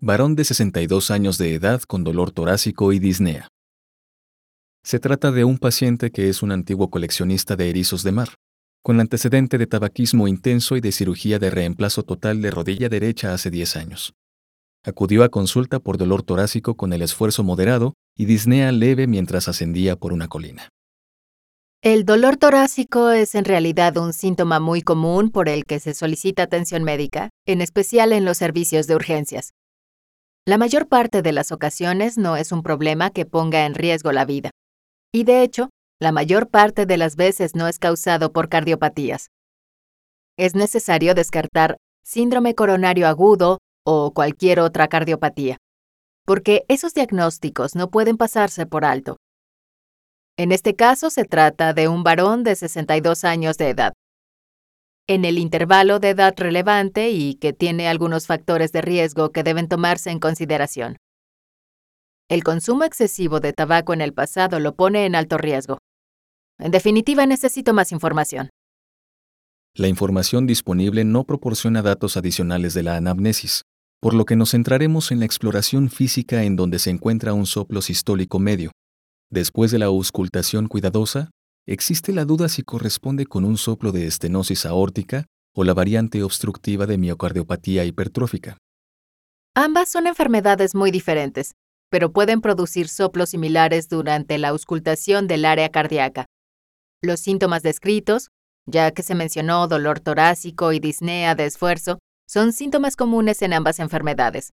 varón de 62 años de edad con dolor torácico y disnea. Se trata de un paciente que es un antiguo coleccionista de erizos de mar, con antecedente de tabaquismo intenso y de cirugía de reemplazo total de rodilla derecha hace 10 años. Acudió a consulta por dolor torácico con el esfuerzo moderado y disnea leve mientras ascendía por una colina. El dolor torácico es en realidad un síntoma muy común por el que se solicita atención médica, en especial en los servicios de urgencias. La mayor parte de las ocasiones no es un problema que ponga en riesgo la vida. Y de hecho, la mayor parte de las veces no es causado por cardiopatías. Es necesario descartar síndrome coronario agudo o cualquier otra cardiopatía, porque esos diagnósticos no pueden pasarse por alto. En este caso se trata de un varón de 62 años de edad, en el intervalo de edad relevante y que tiene algunos factores de riesgo que deben tomarse en consideración. El consumo excesivo de tabaco en el pasado lo pone en alto riesgo. En definitiva, necesito más información. La información disponible no proporciona datos adicionales de la anamnesis, por lo que nos centraremos en la exploración física en donde se encuentra un soplo sistólico medio. Después de la auscultación cuidadosa, existe la duda si corresponde con un soplo de estenosis aórtica o la variante obstructiva de miocardiopatía hipertrófica. Ambas son enfermedades muy diferentes, pero pueden producir soplos similares durante la auscultación del área cardíaca. Los síntomas descritos, ya que se mencionó dolor torácico y disnea de esfuerzo, son síntomas comunes en ambas enfermedades.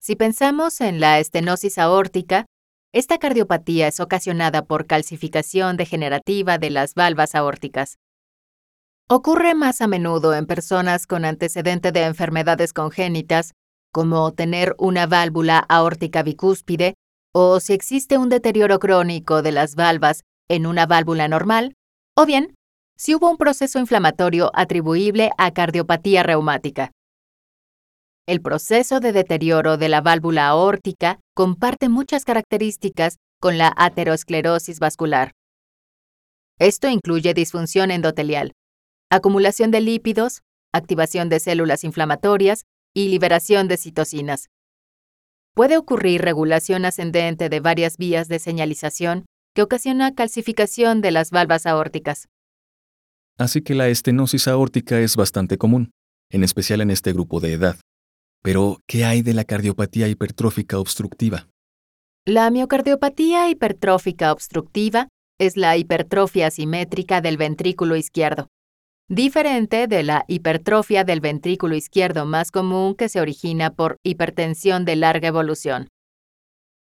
Si pensamos en la estenosis aórtica, esta cardiopatía es ocasionada por calcificación degenerativa de las valvas aórticas. Ocurre más a menudo en personas con antecedente de enfermedades congénitas, como tener una válvula aórtica bicúspide, o si existe un deterioro crónico de las valvas en una válvula normal, o bien si hubo un proceso inflamatorio atribuible a cardiopatía reumática. El proceso de deterioro de la válvula aórtica comparte muchas características con la aterosclerosis vascular. Esto incluye disfunción endotelial, acumulación de lípidos, activación de células inflamatorias y liberación de citocinas. Puede ocurrir regulación ascendente de varias vías de señalización que ocasiona calcificación de las valvas aórticas. Así que la estenosis aórtica es bastante común, en especial en este grupo de edad. Pero, ¿qué hay de la cardiopatía hipertrófica obstructiva? La miocardiopatía hipertrófica obstructiva es la hipertrofia asimétrica del ventrículo izquierdo, diferente de la hipertrofia del ventrículo izquierdo más común que se origina por hipertensión de larga evolución.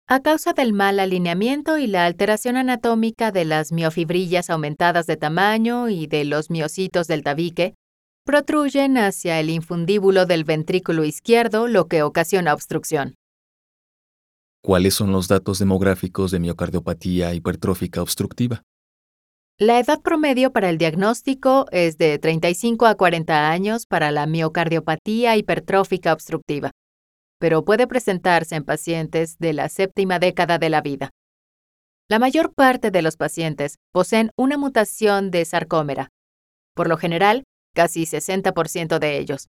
A causa del mal alineamiento y la alteración anatómica de las miofibrillas aumentadas de tamaño y de los miocitos del tabique, protruyen hacia el infundíbulo del ventrículo izquierdo, lo que ocasiona obstrucción. ¿Cuáles son los datos demográficos de miocardiopatía hipertrófica obstructiva? La edad promedio para el diagnóstico es de 35 a 40 años para la miocardiopatía hipertrófica obstructiva, pero puede presentarse en pacientes de la séptima década de la vida. La mayor parte de los pacientes poseen una mutación de sarcómera. Por lo general, casi 60% de ellos.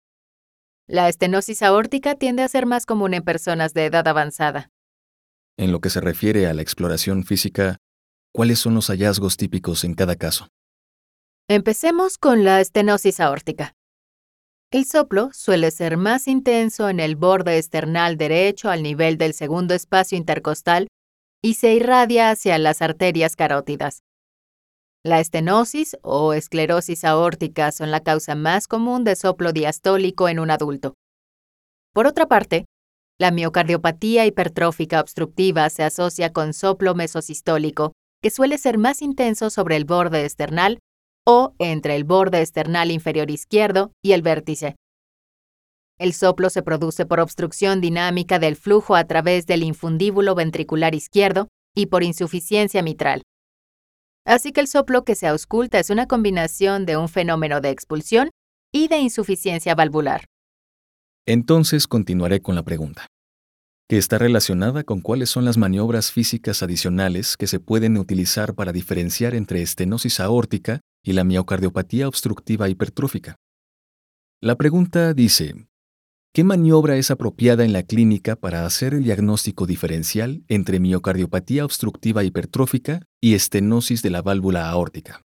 La estenosis aórtica tiende a ser más común en personas de edad avanzada. En lo que se refiere a la exploración física, ¿cuáles son los hallazgos típicos en cada caso? Empecemos con la estenosis aórtica. El soplo suele ser más intenso en el borde esternal derecho al nivel del segundo espacio intercostal y se irradia hacia las arterias carótidas. La estenosis o esclerosis aórtica son la causa más común de soplo diastólico en un adulto. Por otra parte, la miocardiopatía hipertrófica obstructiva se asocia con soplo mesosistólico, que suele ser más intenso sobre el borde esternal o entre el borde esternal inferior izquierdo y el vértice. El soplo se produce por obstrucción dinámica del flujo a través del infundíbulo ventricular izquierdo y por insuficiencia mitral. Así que el soplo que se ausculta es una combinación de un fenómeno de expulsión y de insuficiencia valvular. Entonces continuaré con la pregunta, que está relacionada con cuáles son las maniobras físicas adicionales que se pueden utilizar para diferenciar entre estenosis aórtica y la miocardiopatía obstructiva hipertrófica. La pregunta dice, ¿qué maniobra es apropiada en la clínica para hacer el diagnóstico diferencial entre miocardiopatía obstructiva hipertrófica y estenosis de la válvula aórtica?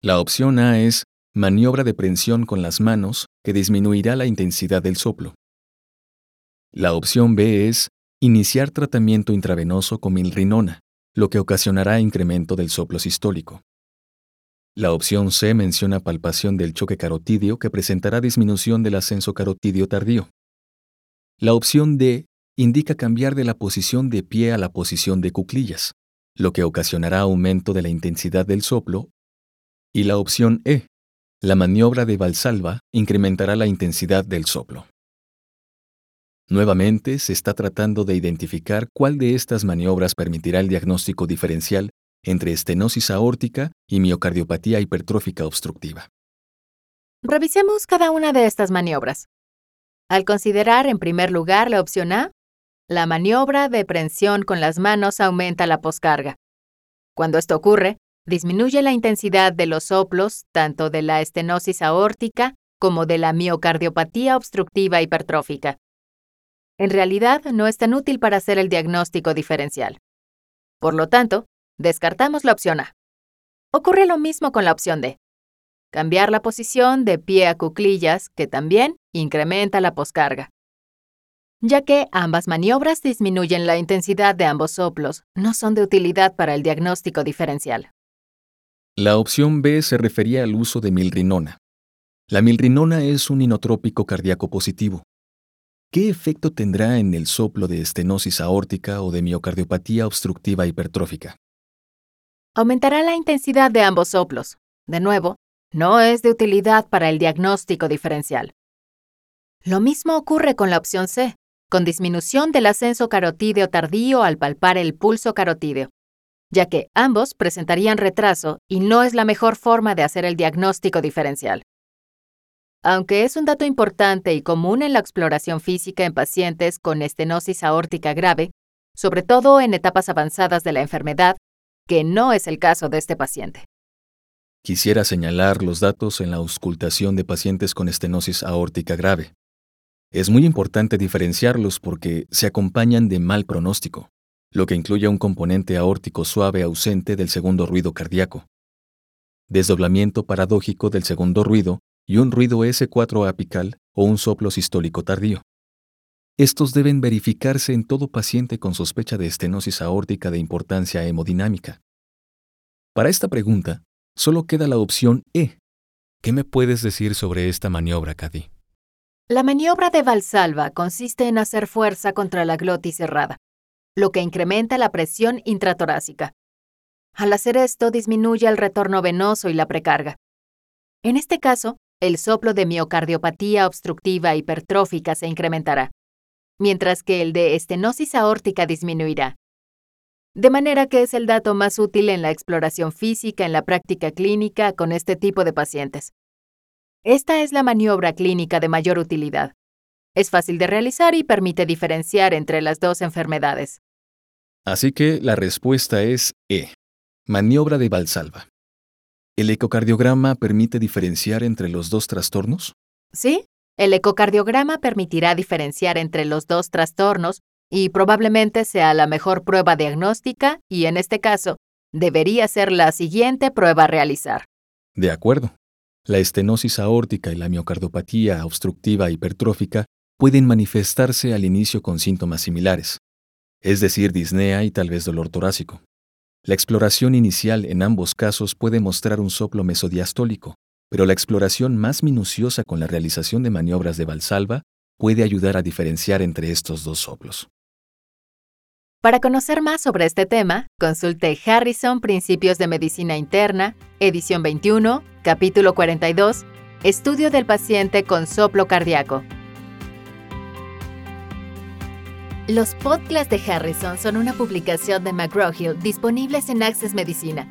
La opción A es maniobra de prensión con las manos que disminuirá la intensidad del soplo. La opción B es iniciar tratamiento intravenoso con milrinona, lo que ocasionará incremento del soplo sistólico. La opción C menciona palpación del choque carotidio que presentará disminución del ascenso carotidio tardío. La opción D indica cambiar de la posición de pie a la posición de cuclillas, lo que ocasionará aumento de la intensidad del soplo. Y la opción E, la maniobra de Valsalva incrementará la intensidad del soplo. Nuevamente, se está tratando de identificar cuál de estas maniobras permitirá el diagnóstico diferencial entre estenosis aórtica y miocardiopatía hipertrófica obstructiva. Revisemos cada una de estas maniobras. Al considerar en primer lugar la opción A, la maniobra de prensión con las manos aumenta la poscarga. Cuando esto ocurre, disminuye la intensidad de los soplos tanto de la estenosis aórtica como de la miocardiopatía obstructiva hipertrófica. En realidad, no es tan útil para hacer el diagnóstico diferencial. Por lo tanto, Descartamos la opción A. Ocurre lo mismo con la opción D. Cambiar la posición de pie a cuclillas, que también incrementa la poscarga. Ya que ambas maniobras disminuyen la intensidad de ambos soplos, no son de utilidad para el diagnóstico diferencial. La opción B se refería al uso de milrinona. La milrinona es un inotrópico cardíaco positivo. ¿Qué efecto tendrá en el soplo de estenosis aórtica o de miocardiopatía obstructiva hipertrófica? Aumentará la intensidad de ambos soplos. De nuevo, no es de utilidad para el diagnóstico diferencial. Lo mismo ocurre con la opción C, con disminución del ascenso carotídeo tardío al palpar el pulso carotídeo, ya que ambos presentarían retraso y no es la mejor forma de hacer el diagnóstico diferencial. Aunque es un dato importante y común en la exploración física en pacientes con estenosis aórtica grave, sobre todo en etapas avanzadas de la enfermedad, que no es el caso de este paciente. Quisiera señalar los datos en la auscultación de pacientes con estenosis aórtica grave. Es muy importante diferenciarlos porque se acompañan de mal pronóstico, lo que incluye un componente aórtico suave ausente del segundo ruido cardíaco, desdoblamiento paradójico del segundo ruido y un ruido S4 apical o un soplo sistólico tardío. Estos deben verificarse en todo paciente con sospecha de estenosis aórtica de importancia hemodinámica. Para esta pregunta, solo queda la opción E. ¿Qué me puedes decir sobre esta maniobra, Cady? La maniobra de Valsalva consiste en hacer fuerza contra la glotis cerrada, lo que incrementa la presión intratorácica. Al hacer esto, disminuye el retorno venoso y la precarga. En este caso, el soplo de miocardiopatía obstructiva hipertrófica se incrementará mientras que el de estenosis aórtica disminuirá. De manera que es el dato más útil en la exploración física en la práctica clínica con este tipo de pacientes. Esta es la maniobra clínica de mayor utilidad. Es fácil de realizar y permite diferenciar entre las dos enfermedades. Así que la respuesta es E. Maniobra de Valsalva. ¿El ecocardiograma permite diferenciar entre los dos trastornos? Sí, el ecocardiograma permitirá diferenciar entre los dos trastornos y probablemente sea la mejor prueba diagnóstica y en este caso debería ser la siguiente prueba a realizar. De acuerdo. La estenosis aórtica y la miocardiopatía obstructiva hipertrófica pueden manifestarse al inicio con síntomas similares, es decir, disnea y tal vez dolor torácico. La exploración inicial en ambos casos puede mostrar un soplo mesodiastólico, pero la exploración más minuciosa con la realización de maniobras de valsalva puede ayudar a diferenciar entre estos dos soplos. Para conocer más sobre este tema, consulte Harrison Principios de Medicina Interna, edición 21, capítulo 42, Estudio del paciente con soplo cardíaco. Los podcasts de Harrison son una publicación de McGraw-Hill disponibles en Access Medicina